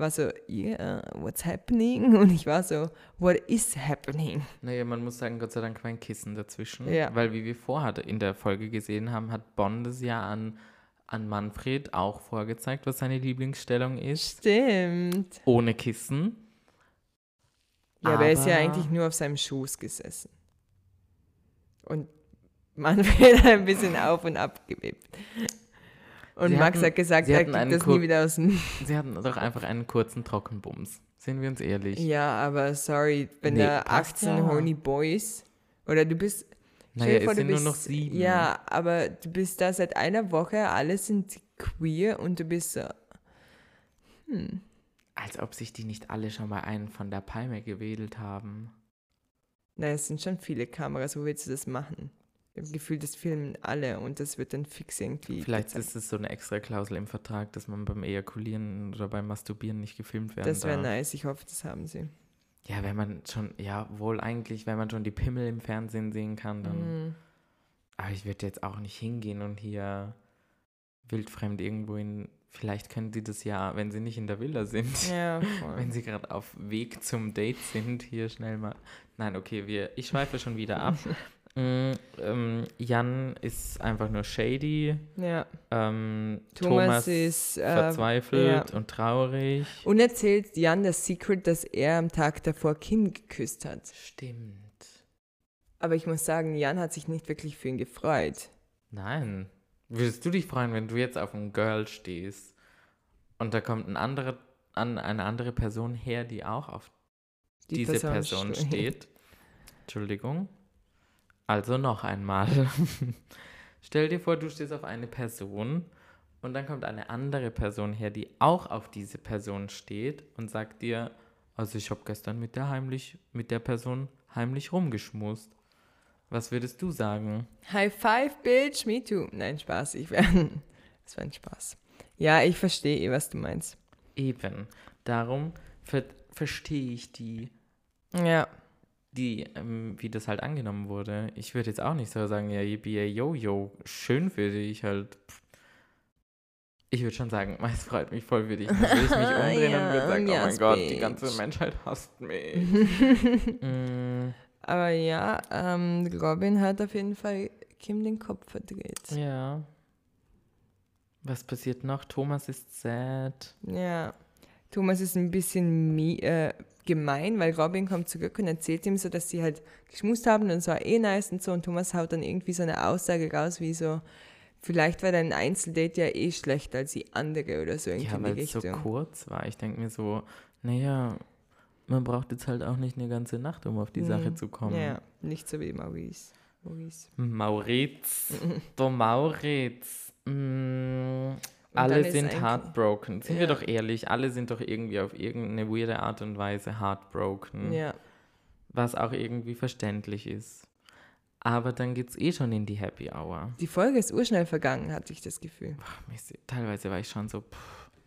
[SPEAKER 1] war so, yeah, what's happening? Und ich war so, what is happening?
[SPEAKER 2] Naja, man muss sagen, Gott sei Dank war ein Kissen dazwischen.
[SPEAKER 1] Ja.
[SPEAKER 2] Weil, wie wir vorher in der Folge gesehen haben, hat Bonn das ja an, an Manfred auch vorgezeigt, was seine Lieblingsstellung ist.
[SPEAKER 1] Stimmt.
[SPEAKER 2] Ohne Kissen.
[SPEAKER 1] Ja, aber er ist ja eigentlich nur auf seinem Schoß gesessen. Und Manfred hat ein bisschen auf und ab gewebt. Und
[SPEAKER 2] Sie
[SPEAKER 1] Max
[SPEAKER 2] hatten-
[SPEAKER 1] hat gesagt,
[SPEAKER 2] sie
[SPEAKER 1] er
[SPEAKER 2] hatten
[SPEAKER 1] kriegt das nie wieder aus dem...
[SPEAKER 2] Sie hatten doch einfach einen kurzen Trockenbums. Sind wir uns ehrlich?
[SPEAKER 1] Ja, aber sorry, wenn
[SPEAKER 2] Nee,
[SPEAKER 1] da
[SPEAKER 2] passt
[SPEAKER 1] 18
[SPEAKER 2] ja.
[SPEAKER 1] Horny Boys oder du bist...
[SPEAKER 2] naja,
[SPEAKER 1] vor,
[SPEAKER 2] es
[SPEAKER 1] du
[SPEAKER 2] sind nur
[SPEAKER 1] bist-
[SPEAKER 2] noch sieben.
[SPEAKER 1] Ja, aber du bist da seit einer Woche, alle sind queer und du bist so... Hm.
[SPEAKER 2] Als ob sich die nicht alle schon mal einen von der Palme gewedelt haben.
[SPEAKER 1] Naja, es sind schon viele Kameras, wo willst du das machen? Das Gefühl, das filmen alle und das wird dann fix irgendwie.
[SPEAKER 2] Vielleicht
[SPEAKER 1] gezeigt.
[SPEAKER 2] ist es so eine extra Klausel im Vertrag, dass man beim Ejakulieren oder beim Masturbieren nicht gefilmt werden
[SPEAKER 1] Das wäre
[SPEAKER 2] darf.
[SPEAKER 1] nice, ich hoffe, das haben sie.
[SPEAKER 2] Ja, wenn man schon, ja, wohl eigentlich, wenn man schon die Pimmel im Fernsehen sehen kann, dann.
[SPEAKER 1] Mhm.
[SPEAKER 2] Aber ich würde jetzt auch nicht hingehen und hier wildfremd irgendwo in. Vielleicht können sie das ja, wenn sie nicht in der Villa sind.
[SPEAKER 1] Ja.
[SPEAKER 2] Wenn sie gerade auf Weg zum Date sind, hier schnell mal. Nein, okay, wir, ich schweife schon wieder ab. Mm, ähm, Jan ist einfach nur shady.
[SPEAKER 1] ja.
[SPEAKER 2] Ähm,
[SPEAKER 1] Thomas,
[SPEAKER 2] Thomas,
[SPEAKER 1] ist. Äh,
[SPEAKER 2] verzweifelt
[SPEAKER 1] ja.
[SPEAKER 2] und traurig.
[SPEAKER 1] und erzählt Jan das Secret, dass er am Tag davor Kim geküsst hat.
[SPEAKER 2] Stimmt.
[SPEAKER 1] Aber ich muss sagen, Jan hat sich nicht wirklich für ihn gefreut.
[SPEAKER 2] Nein. Würdest du dich freuen, wenn du jetzt auf ein Girl stehst und da kommt ein andere, an, eine andere Person her, die auch auf
[SPEAKER 1] Die
[SPEAKER 2] diese Person,
[SPEAKER 1] steht.
[SPEAKER 2] steht? Entschuldigung. Also noch einmal. Stell dir vor, du stehst auf eine Person und dann kommt eine andere Person her, die auch auf diese Person steht und sagt dir, also ich habe gestern mit der heimlich, mit der Person heimlich rumgeschmust. Was würdest du sagen?
[SPEAKER 1] High five, bitch, me too. Nein, Spaß, ich werde. Das war ein Spaß. Ja, ich verstehe eh, was du meinst.
[SPEAKER 2] Eben. Darum ver verstehe ich die,
[SPEAKER 1] Ja.
[SPEAKER 2] Die, ähm, wie das halt angenommen wurde. Ich würde jetzt auch nicht so sagen, ja, yippie, ja, yo, yo, schön für dich halt. Ich würde schon sagen, es freut mich voll für dich. Dann würde ich mich umdrehen und würde sagen,
[SPEAKER 1] Ja,
[SPEAKER 2] oh mein Gott, die ganze Menschheit hasst mich. mm,
[SPEAKER 1] Aber ja, ähm, Robin hat auf jeden Fall Kim den Kopf verdreht.
[SPEAKER 2] ja. Was passiert noch? Thomas ist sad.
[SPEAKER 1] Ja. Thomas ist ein bisschen mi äh, gemein, weil Robin kommt zurück und erzählt ihm so, dass sie halt geschmust haben und war eh nice und so. Und Thomas haut dann irgendwie so eine Aussage raus, wie so, Vielleicht war dein Einzeldate ja eh schlechter als die andere oder so irgendwie
[SPEAKER 2] Ja, weil es so kurz war. Ich denke mir so, naja, man braucht jetzt halt auch nicht eine ganze Nacht, um auf die Sache
[SPEAKER 1] Mhm.
[SPEAKER 2] zu kommen.
[SPEAKER 1] Ja, nicht so wie Maurice. Maurice.
[SPEAKER 2] Maurits, der Maurits. Mm, alle sind heartbroken. Sind wir
[SPEAKER 1] Ja.
[SPEAKER 2] doch ehrlich, alle sind doch irgendwie auf irgendeine weirde Art und Weise heartbroken.
[SPEAKER 1] Ja.
[SPEAKER 2] Was auch irgendwie verständlich ist. Aber dann geht's eh schon in die Happy Hour.
[SPEAKER 1] Die Folge ist urschnell vergangen, hatte ich das Gefühl.
[SPEAKER 2] Mist, Teilweise war ich schon so,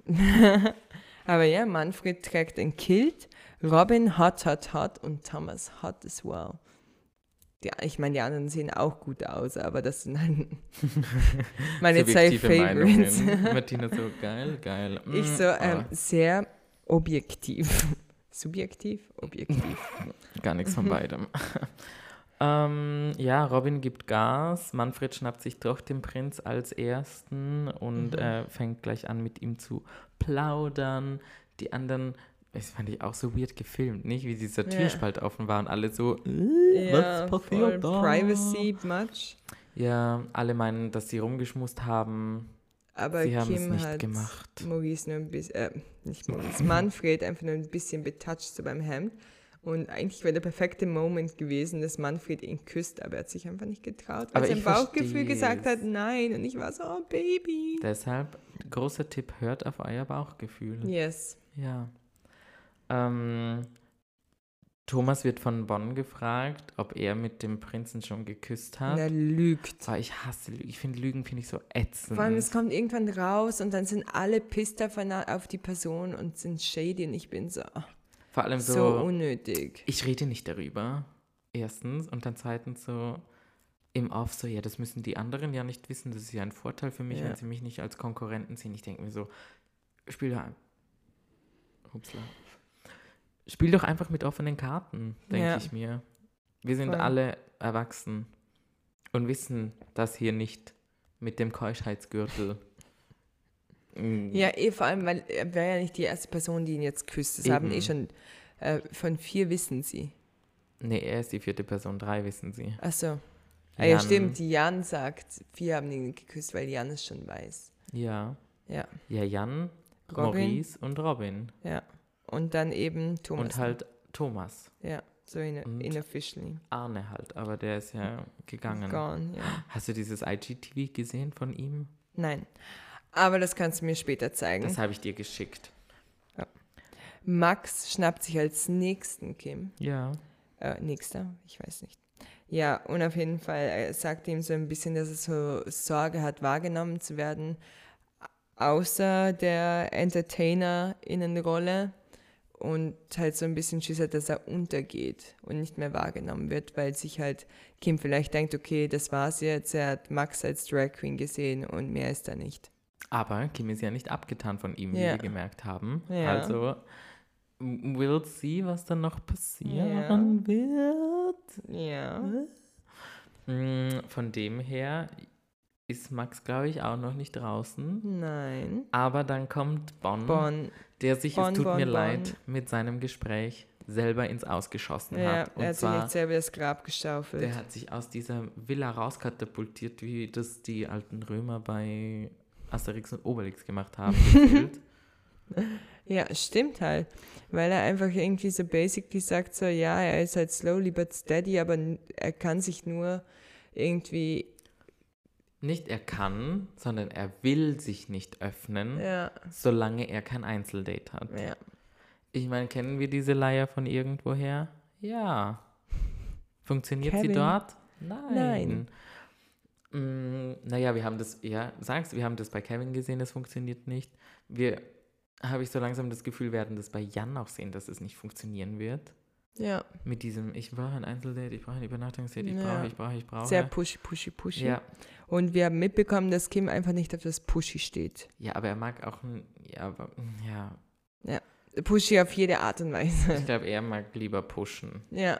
[SPEAKER 1] Aber ja, Manfred trägt ein Kilt, Robin hot, hot, hot und Thomas hot as well. Die, ich meine, die anderen sehen auch gut aus, aber das sind halt meine zwei Favorites.
[SPEAKER 2] Martina so, geil, geil.
[SPEAKER 1] Ich
[SPEAKER 2] Mm,
[SPEAKER 1] so ähm,
[SPEAKER 2] ah,
[SPEAKER 1] sehr objektiv. Subjektiv? Objektiv.
[SPEAKER 2] Gar nichts von beidem. ähm, ja, Robin gibt Gas. Manfred schnappt sich doch den Prinz als ersten und
[SPEAKER 1] Mhm.
[SPEAKER 2] äh, fängt gleich an, mit ihm zu plaudern. Die anderen, das fand ich auch so weird gefilmt, nicht? Wie dieser
[SPEAKER 1] Ja.
[SPEAKER 2] Türspalt offen war und alle so, äh,
[SPEAKER 1] ja,
[SPEAKER 2] was passiert da?
[SPEAKER 1] Privacy much.
[SPEAKER 2] Ja, alle meinen, dass sie rumgeschmust haben.
[SPEAKER 1] Aber
[SPEAKER 2] Sie haben es
[SPEAKER 1] Kim
[SPEAKER 2] nicht
[SPEAKER 1] hat
[SPEAKER 2] gemacht.
[SPEAKER 1] Maurice nur ein bisschen, äh, nicht Maurice, Manfred einfach nur ein bisschen betatscht so beim Hemd. Und eigentlich wäre der perfekte Moment gewesen, dass Manfred ihn küsst, aber er hat sich einfach nicht getraut, weil
[SPEAKER 2] Aber
[SPEAKER 1] sein Bauchgefühl gesagt hat, nein. Und ich war so, oh Baby.
[SPEAKER 2] Deshalb, großer Tipp, hört auf euer Bauchgefühl.
[SPEAKER 1] Yes.
[SPEAKER 2] Ja. Ähm, Thomas wird von Bonn gefragt, ob er mit dem Prinzen schon geküsst hat.
[SPEAKER 1] Und er lügt.
[SPEAKER 2] Oh, ich hasse Lügen. Ich finde Lügen finde ich so ätzend.
[SPEAKER 1] Vor allem, es kommt irgendwann raus und dann sind alle pisst auf, die Person und sind shady und ich bin so,
[SPEAKER 2] Vor allem
[SPEAKER 1] so,
[SPEAKER 2] so,
[SPEAKER 1] unnötig.
[SPEAKER 2] ich rede nicht darüber. Erstens. Und dann zweitens so im Off so, ja, das müssen die anderen ja nicht wissen. Das ist ja ein Vorteil für mich,
[SPEAKER 1] Ja.
[SPEAKER 2] wenn sie mich nicht als Konkurrenten sehen. Ich denke mir so, spiel doch ein. Upsla. Spiel doch einfach mit offenen Karten, denke
[SPEAKER 1] Ja.
[SPEAKER 2] ich mir. Wir sind
[SPEAKER 1] Voll.
[SPEAKER 2] alle erwachsen und wissen das hier nicht mit dem Keuschheitsgürtel. Mm,
[SPEAKER 1] Ja, eh, vor allem, weil er wäre ja nicht die erste Person, die ihn jetzt küsst. Das haben
[SPEAKER 2] Eben.
[SPEAKER 1] eh schon, äh, von vier wissen sie.
[SPEAKER 2] Nee, er ist die vierte Person, drei wissen sie.
[SPEAKER 1] Achso. Ah, ja, stimmt. Jan sagt, vier haben ihn geküsst, weil Jan es schon weiß.
[SPEAKER 2] Ja.
[SPEAKER 1] Ja,
[SPEAKER 2] Ja, Jan,
[SPEAKER 1] Robin.
[SPEAKER 2] Maurice und Robin.
[SPEAKER 1] ja. Und dann eben Thomas.
[SPEAKER 2] Und halt Thomas.
[SPEAKER 1] Ja, so in, inofficially.
[SPEAKER 2] Arne halt, aber der ist ja gegangen.
[SPEAKER 1] Gone, ja.
[SPEAKER 2] Hast du dieses IGTV gesehen von ihm?
[SPEAKER 1] Nein. Aber das kannst du mir später zeigen.
[SPEAKER 2] Das habe ich dir geschickt.
[SPEAKER 1] Max schnappt sich als nächsten Kim.
[SPEAKER 2] Ja.
[SPEAKER 1] Äh, nächster, ich weiß nicht. Ja, und auf jeden Fall äh, sagt ihm so ein bisschen, dass er so Sorge hat, wahrgenommen zu werden, außer der Entertainer-Innenrolle und halt so ein bisschen Schiss hat, dass er untergeht und nicht mehr wahrgenommen wird, weil sich halt Kim vielleicht denkt, okay, das war's jetzt, er hat Max als Drag Queen gesehen und mehr ist er nicht.
[SPEAKER 2] Aber Kim ist ja nicht abgetan von ihm, wie
[SPEAKER 1] Ja.
[SPEAKER 2] wir gemerkt haben.
[SPEAKER 1] Ja.
[SPEAKER 2] Also, we'll see, was dann noch passieren
[SPEAKER 1] Ja.
[SPEAKER 2] wird.
[SPEAKER 1] Ja.
[SPEAKER 2] Mm, Von dem her ist Max, glaube ich, auch noch nicht draußen.
[SPEAKER 1] Nein.
[SPEAKER 2] Aber dann kommt Bonn,
[SPEAKER 1] Bonn.
[SPEAKER 2] Der sich,
[SPEAKER 1] Bonn,
[SPEAKER 2] es tut
[SPEAKER 1] Bonn,
[SPEAKER 2] mir
[SPEAKER 1] Bonn.
[SPEAKER 2] leid, mit seinem Gespräch selber ins Ausgeschossen
[SPEAKER 1] Ja,
[SPEAKER 2] hat. Und
[SPEAKER 1] er hat sich
[SPEAKER 2] zwar,
[SPEAKER 1] nicht selber das Grab geschaufelt.
[SPEAKER 2] der hat sich aus dieser Villa rauskatapultiert, wie das die alten Römer bei Asterix und Obelix gemacht haben.
[SPEAKER 1] Ja, stimmt halt. Weil er einfach irgendwie so basically sagt, so, ja, er ist halt slowly but steady, aber er kann sich nur irgendwie,
[SPEAKER 2] nicht er kann, sondern er will sich nicht öffnen,
[SPEAKER 1] ja,
[SPEAKER 2] solange er kein Einzeldate hat.
[SPEAKER 1] ja.
[SPEAKER 2] Ich meine, kennen wir diese Leier von irgendwoher? Ja. Funktioniert sie
[SPEAKER 1] Kevin?
[SPEAKER 2] dort? Nein.
[SPEAKER 1] Nein.
[SPEAKER 2] Mm, naja, wir haben das, ja, sagst wir haben das bei Kevin gesehen, das funktioniert nicht. Wir, habe ich so langsam das Gefühl, werden das bei Jan auch sehen, dass es nicht funktionieren wird.
[SPEAKER 1] Ja,
[SPEAKER 2] Mit diesem, ich brauche ein Einzeldate, ich brauche ein Übernachtungsdate, ich
[SPEAKER 1] Ja.
[SPEAKER 2] brauche, ich brauche, ich brauche.
[SPEAKER 1] sehr pushy, pushy, pushy.
[SPEAKER 2] ja.
[SPEAKER 1] Und wir haben mitbekommen, dass Kim einfach nicht auf das Pushy steht.
[SPEAKER 2] ja, aber er mag auch, ein, ja, aber, ja,
[SPEAKER 1] Pushy auf jede Art und Weise.
[SPEAKER 2] ich glaube, er mag lieber pushen,
[SPEAKER 1] Ja,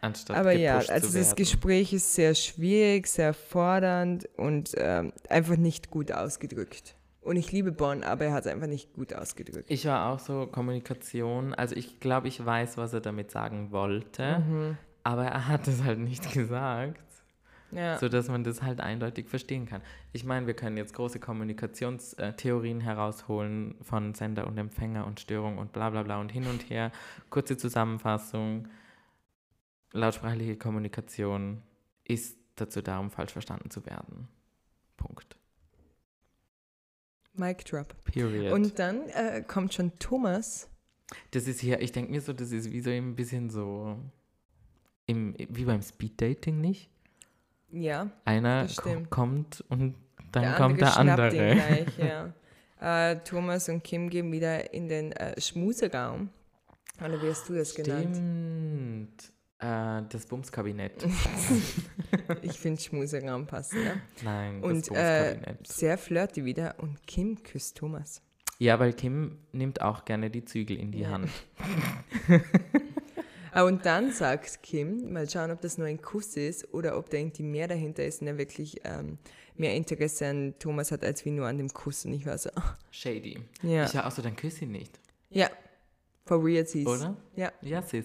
[SPEAKER 2] anstatt
[SPEAKER 1] aber ja, also das. Gespräch ist sehr schwierig, sehr fordernd und ähm, einfach nicht gut ausgedrückt. Und ich liebe Bonn, aber er hat es einfach nicht gut ausgedrückt.
[SPEAKER 2] Ich war auch so Kommunikation, also ich glaube, ich weiß, was er damit sagen wollte,
[SPEAKER 1] Mhm.
[SPEAKER 2] aber er hat es halt nicht gesagt.
[SPEAKER 1] Ja.
[SPEAKER 2] sodass man das halt eindeutig verstehen kann. Ich meine, wir können jetzt große Kommunikationstheorien herausholen von Sender und Empfänger und Störung und bla bla bla und hin und her. Kurze Zusammenfassung. Lautsprachliche Kommunikation ist dazu da, um falsch verstanden zu werden. Punkt.
[SPEAKER 1] Mic drop.
[SPEAKER 2] Period.
[SPEAKER 1] Und dann äh, kommt schon Thomas.
[SPEAKER 2] das ist hier, ich denke mir so, das ist wie so ein bisschen so, im, wie beim Speeddating nicht?
[SPEAKER 1] Ja,
[SPEAKER 2] Einer
[SPEAKER 1] stimmt.
[SPEAKER 2] kommt und dann
[SPEAKER 1] der
[SPEAKER 2] kommt der andere.
[SPEAKER 1] gleich, ja. äh, Thomas und Kim gehen wieder in den äh, Schmuseraum. Oder wie hast du das genannt?
[SPEAKER 2] Stimmt. Äh, das Bumskabinett.
[SPEAKER 1] Ich finde Schmuseraum passend. Ja?
[SPEAKER 2] Nein,
[SPEAKER 1] Und
[SPEAKER 2] das
[SPEAKER 1] äh,
[SPEAKER 2] Bumskabinett.
[SPEAKER 1] sehr flirty wieder und Kim küsst Thomas.
[SPEAKER 2] ja, weil Kim nimmt auch gerne die Zügel in die
[SPEAKER 1] Ja.
[SPEAKER 2] Hand.
[SPEAKER 1] Ah, und dann sagt Kim, mal schauen, ob das nur ein Kuss ist oder ob da irgendwie mehr dahinter ist und er wirklich ähm, mehr Interesse an Thomas hat, als wie nur an dem Kuss. Und ich war so, ah,
[SPEAKER 2] Shady.
[SPEAKER 1] ja.
[SPEAKER 2] Ich war auch so, dann küss ihn nicht.
[SPEAKER 1] Ja, for real, sis.
[SPEAKER 2] Oder?
[SPEAKER 1] Ja.
[SPEAKER 2] Ja, sis.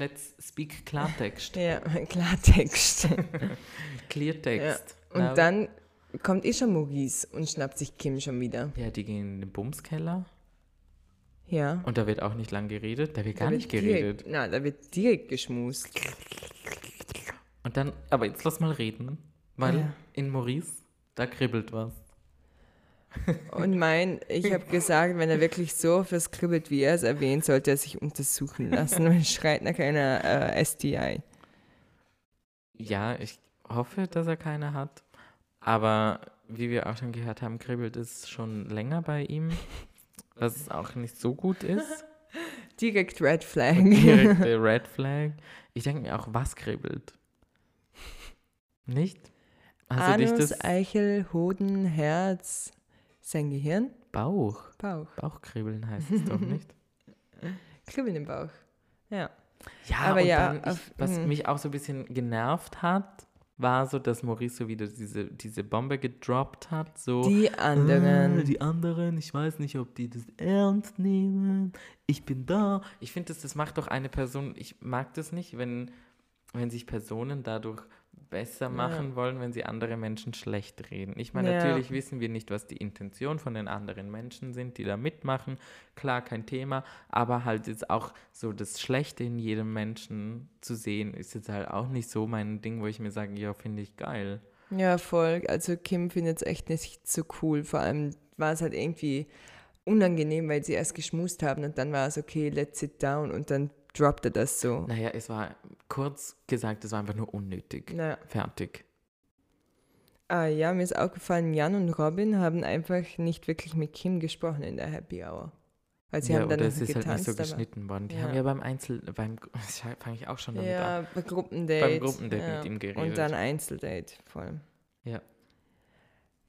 [SPEAKER 2] Let's speak Klartext.
[SPEAKER 1] Ja, Klartext.
[SPEAKER 2] Cleartext.
[SPEAKER 1] Und
[SPEAKER 2] Na,
[SPEAKER 1] dann kommt eh schon Maurice und schnappt sich Kim schon wieder.
[SPEAKER 2] Ja, die gehen in den Bumskeller.
[SPEAKER 1] Ja.
[SPEAKER 2] Und da wird auch nicht lang geredet. Da wird gar
[SPEAKER 1] Da
[SPEAKER 2] nicht
[SPEAKER 1] wird
[SPEAKER 2] geredet.
[SPEAKER 1] Direkt, na, da wird direkt geschmust.
[SPEAKER 2] Und dann, aber jetzt lass mal reden. Weil
[SPEAKER 1] Ja.
[SPEAKER 2] in Maurice, da kribbelt was.
[SPEAKER 1] Und mein, ich habe gesagt, wenn er wirklich so fürs kribbelt, wie er es erwähnt, sollte er sich untersuchen lassen. Man schreit nach einer äh, STI.
[SPEAKER 2] Ja, ich hoffe, dass er keine hat. Aber wie wir auch schon gehört haben, kribbelt es schon länger bei ihm. Was auch nicht so gut ist.
[SPEAKER 1] Direkt Red Flag.
[SPEAKER 2] Direkte Red Flag. Ich denke mir auch, was kribbelt? Nicht? Hast
[SPEAKER 1] Anus,
[SPEAKER 2] das
[SPEAKER 1] Eichel, Hoden, Herz, sein Gehirn,
[SPEAKER 2] Bauch?
[SPEAKER 1] Bauch.
[SPEAKER 2] Bauchkribbeln heißt es doch nicht.
[SPEAKER 1] Kribbeln im Bauch. Ja.
[SPEAKER 2] Ja,
[SPEAKER 1] Aber
[SPEAKER 2] und
[SPEAKER 1] ja,
[SPEAKER 2] dann,
[SPEAKER 1] auf-
[SPEAKER 2] ich, was
[SPEAKER 1] mhm.
[SPEAKER 2] mich auch so ein bisschen genervt hat, war so, dass Maurice so wieder diese, diese Bombe gedroppt hat. So,
[SPEAKER 1] Die
[SPEAKER 2] "Ah,
[SPEAKER 1] anderen.
[SPEAKER 2] die anderen, ich weiß nicht, ob die das ernst nehmen. Ich bin da. Ich finde, das, das macht doch eine Person, ich mag das nicht, wenn, wenn sich Personen dadurch besser machen wollen, wenn sie andere Menschen schlecht reden. Ich meine,
[SPEAKER 1] Ja.
[SPEAKER 2] natürlich wissen wir nicht, was die Intention von den anderen Menschen sind, die da mitmachen. Klar, kein Thema. Aber halt jetzt auch so das Schlechte in jedem Menschen zu sehen, ist jetzt halt auch nicht so mein Ding, wo ich mir sage, ja, finde ich geil.
[SPEAKER 1] Ja, voll. Also Kim findet es echt nicht so cool. Vor allem war es halt irgendwie unangenehm, weil sie erst geschmust haben und dann war es okay, let's sit down und dann droppt er das so.
[SPEAKER 2] Naja, es war kurz gesagt, es war einfach nur unnötig.
[SPEAKER 1] Na,
[SPEAKER 2] Fertig.
[SPEAKER 1] ah, ja, mir ist aufgefallen, Jan und Robin haben einfach nicht wirklich mit Kim gesprochen in der Happy Hour. Weil sie
[SPEAKER 2] ja,
[SPEAKER 1] haben dann
[SPEAKER 2] oder es ist halt nicht so geschnitten worden. Die
[SPEAKER 1] Ja.
[SPEAKER 2] haben ja beim Einzel, beim, fange ich auch schon damit an.
[SPEAKER 1] Ja, bei Gruppendate.
[SPEAKER 2] Beim Gruppendate
[SPEAKER 1] ja.
[SPEAKER 2] mit ihm geredet.
[SPEAKER 1] Und dann Einzeldate, voll.
[SPEAKER 2] Ja.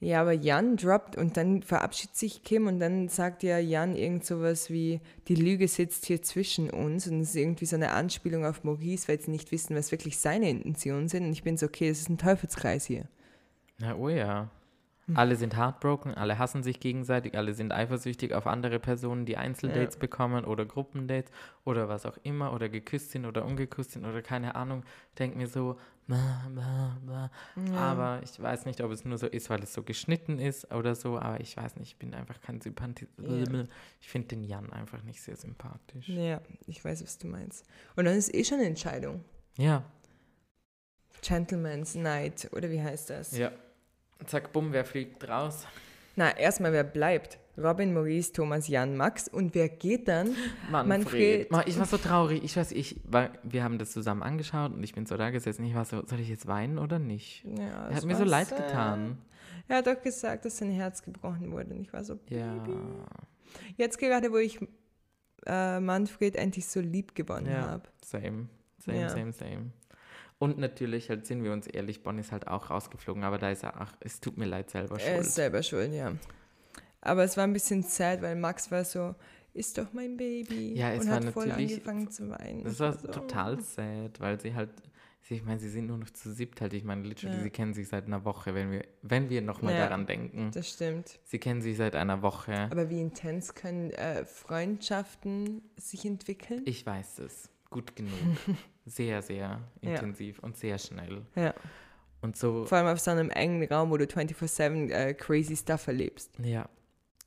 [SPEAKER 1] Ja, aber Jan droppt und dann verabschiedet sich Kim und dann sagt ja Jan irgend sowas wie, die Lüge sitzt hier zwischen uns und es ist irgendwie so eine Anspielung auf Maurice, weil sie nicht wissen, was wirklich seine Intentionen sind und ich bin so, okay, es ist ein Teufelskreis hier.
[SPEAKER 2] Na, oh ja.
[SPEAKER 1] Hm.
[SPEAKER 2] Alle sind heartbroken, alle hassen sich gegenseitig, alle sind eifersüchtig auf andere Personen, die Einzeldates bekommen oder Gruppendates oder was auch immer oder geküsst sind oder ungeküsst sind oder keine Ahnung. Denk mir so, bla, bla, bla. aber ich weiß nicht, ob es nur so ist, weil es so geschnitten ist oder so, aber ich weiß nicht, ich bin einfach kein Sympathie.
[SPEAKER 1] Ja.
[SPEAKER 2] Ich finde den Jan einfach nicht sehr sympathisch.
[SPEAKER 1] Ja, ich weiß, was du meinst. Und dann ist eh schon eine Entscheidung.
[SPEAKER 2] Ja,
[SPEAKER 1] Gentleman's Night, oder wie heißt das?
[SPEAKER 2] ja. Zack, bumm, wer fliegt raus?
[SPEAKER 1] Na, erstmal, wer bleibt? Robin, Maurice, Thomas, Jan, Max. Und wer geht dann?
[SPEAKER 2] Manfred.
[SPEAKER 1] Manfred.
[SPEAKER 2] Ma, Ich war so traurig. Ich weiß, ich war, wir haben das zusammen angeschaut und ich bin so da gesessen. Ich war so, soll ich jetzt weinen oder nicht?
[SPEAKER 1] Ja,
[SPEAKER 2] Er hat mir so leid getan.
[SPEAKER 1] Er hat auch gesagt, dass sein Herz gebrochen wurde. Und ich war so,
[SPEAKER 2] Ja.
[SPEAKER 1] Jetzt gerade, wo ich äh, Manfred endlich so lieb gewonnen
[SPEAKER 2] Ja.
[SPEAKER 1] habe.
[SPEAKER 2] Same. Same,
[SPEAKER 1] Ja.
[SPEAKER 2] same, same. Und natürlich, halt sind wir uns ehrlich, Bonn ist halt auch rausgeflogen, aber da ist er, ach, es tut mir leid selber
[SPEAKER 1] Er
[SPEAKER 2] schuld.
[SPEAKER 1] ist selber schuld, ja. Aber es war ein bisschen sad, weil Max war so, ist doch mein Baby.
[SPEAKER 2] Ja, es
[SPEAKER 1] und
[SPEAKER 2] war
[SPEAKER 1] hat voll angefangen zu weinen.
[SPEAKER 2] Das war
[SPEAKER 1] so,
[SPEAKER 2] total sad, weil sie halt, ich meine, sie sind nur noch zu siebt halt. Ich meine, literally,
[SPEAKER 1] Ja.
[SPEAKER 2] sie kennen sich seit einer Woche, wenn wir, wenn wir nochmal
[SPEAKER 1] Ja.
[SPEAKER 2] daran denken.
[SPEAKER 1] Das stimmt.
[SPEAKER 2] Sie kennen sich seit einer Woche.
[SPEAKER 1] Aber wie intens können äh, Freundschaften sich entwickeln?
[SPEAKER 2] Ich weiß es. Gut genug. Sehr, sehr
[SPEAKER 1] Ja.
[SPEAKER 2] intensiv und sehr schnell.
[SPEAKER 1] Ja.
[SPEAKER 2] Und so,
[SPEAKER 1] Vor allem auf so einem engen Raum, wo du 24-7 äh, crazy stuff erlebst.
[SPEAKER 2] ja.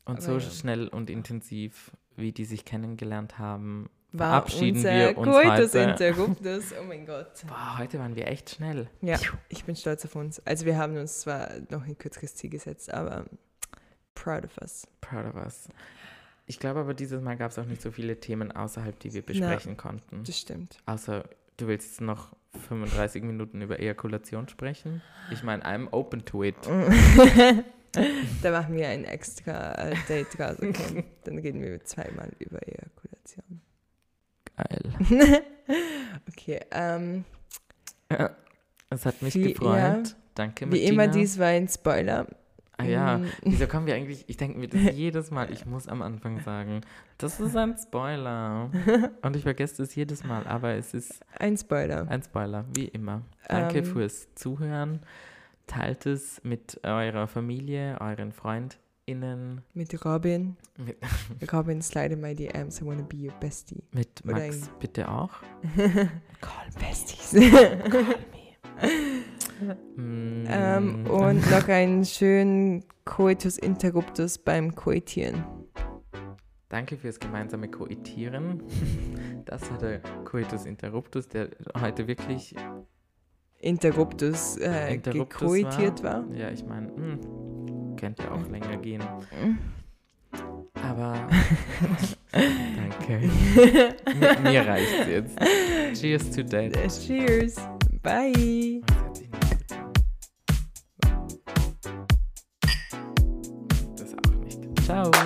[SPEAKER 2] Und
[SPEAKER 1] Aber
[SPEAKER 2] so
[SPEAKER 1] ja.
[SPEAKER 2] schnell und intensiv, wie die sich kennengelernt haben,
[SPEAKER 1] War
[SPEAKER 2] verabschieden
[SPEAKER 1] unser
[SPEAKER 2] wir uns heute.
[SPEAKER 1] Interruptus. Oh mein Gott.
[SPEAKER 2] Boah, heute waren wir echt schnell.
[SPEAKER 1] Ja, ich bin stolz auf uns. Also wir haben uns zwar noch ein kürzeres Ziel gesetzt, aber proud of us.
[SPEAKER 2] Proud of us. Ich glaube aber, dieses Mal gab es auch nicht so viele Themen außerhalb, die wir besprechen konnten.
[SPEAKER 1] Das stimmt.
[SPEAKER 2] Außer, du willst jetzt noch 35 Minuten über Ejakulation sprechen? Ich meine, I'm open to it.
[SPEAKER 1] da machen wir ein extra Date raus. Okay. Dann reden wir zweimal über Ejakulation.
[SPEAKER 2] Geil.
[SPEAKER 1] Okay, ähm,
[SPEAKER 2] Es hat mich
[SPEAKER 1] Wie-
[SPEAKER 2] gefreut.
[SPEAKER 1] ja.
[SPEAKER 2] Danke,
[SPEAKER 1] wie
[SPEAKER 2] Martina.
[SPEAKER 1] immer, dies war ein Spoiler.
[SPEAKER 2] Ah ja, wieso kommen wir eigentlich, ich denke mir das jedes Mal, ich muss am Anfang sagen, das ist ein Spoiler. Und ich vergesse es jedes Mal, aber es ist
[SPEAKER 1] Ein Spoiler.
[SPEAKER 2] ein Spoiler, wie immer. Danke
[SPEAKER 1] Ähm.
[SPEAKER 2] fürs Zuhören. Teilt es mit eurer Familie, euren FreundInnen,
[SPEAKER 1] Mit Robin.
[SPEAKER 2] mit,
[SPEAKER 1] Robin, slide in my DMs. I wanna be your bestie.
[SPEAKER 2] mit Max bitte auch.
[SPEAKER 1] Call besties.
[SPEAKER 2] Mm,
[SPEAKER 1] ähm, und noch einen schönen Coitus Interruptus beim Koitieren.
[SPEAKER 2] Danke fürs gemeinsame Koitieren. Das war der Coitus Interruptus, der heute wirklich
[SPEAKER 1] Interruptus, äh,
[SPEAKER 2] Interruptus
[SPEAKER 1] gekoitiert war.
[SPEAKER 2] Ja, ich meine, könnte ja auch länger gehen. Aber danke. mir, mir reicht's jetzt. Cheers to that.
[SPEAKER 1] Cheers. Bye.
[SPEAKER 2] Chao.